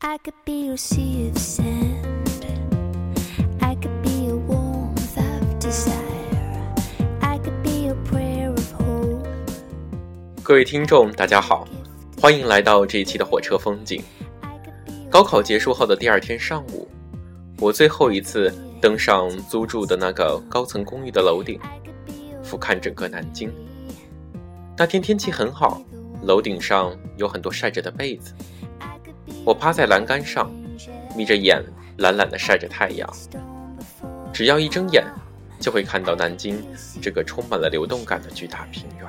I could be your sea of sand. I could be your warmth of desire. I could be your prayer of hope. 各位听众，大家好，欢迎来到这一期的火车风景。高考结束后的第二天上午，我最后一次登上租住的那个高层公寓的楼顶，俯瞰整个南京。那天天气很好，楼顶上有很多晒着的被子。我趴在栏杆上，眯着眼，懒懒地晒着太阳。只要一睁眼，就会看到南京这个充满了流动感的巨大平原。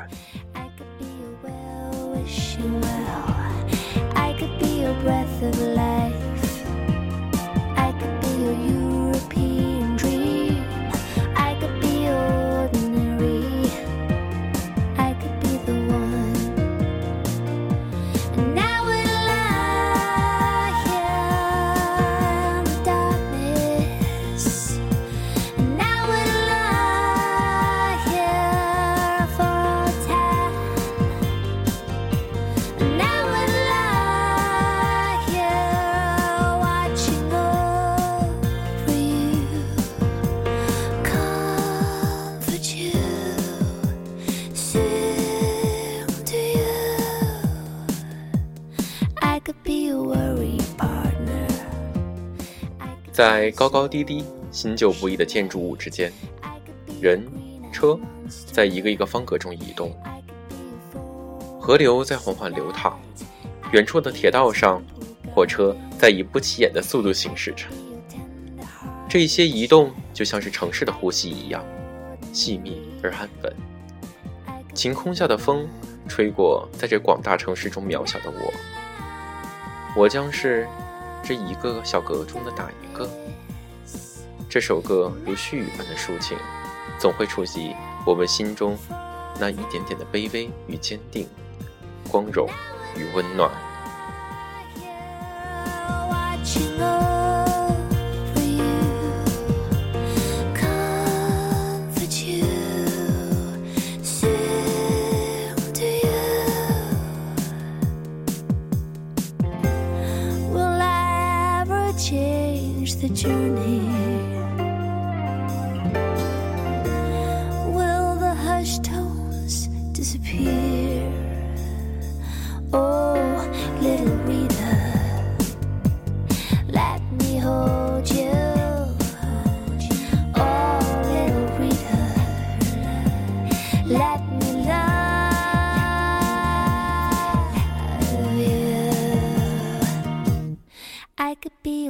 在高高低低、新旧不一的建筑物之间，人、车在一个一个方格中移动，河流在缓缓流淌，远处的铁道上，火车在以不起眼的速度行驶着。这一些移动就像是城市的呼吸一样，细密而安稳。晴空下的风吹过在这广大城市中渺小的我，我将是这一个小格中的打一个？这首歌如絮语般的抒情，总会触及我们心中那一点点的卑微与坚定，光荣与温暖。Change the journey? Will the hushed tones disappear? Oh, little Rita. Let me hold you. Oh, little Rita. Let me love you. I could be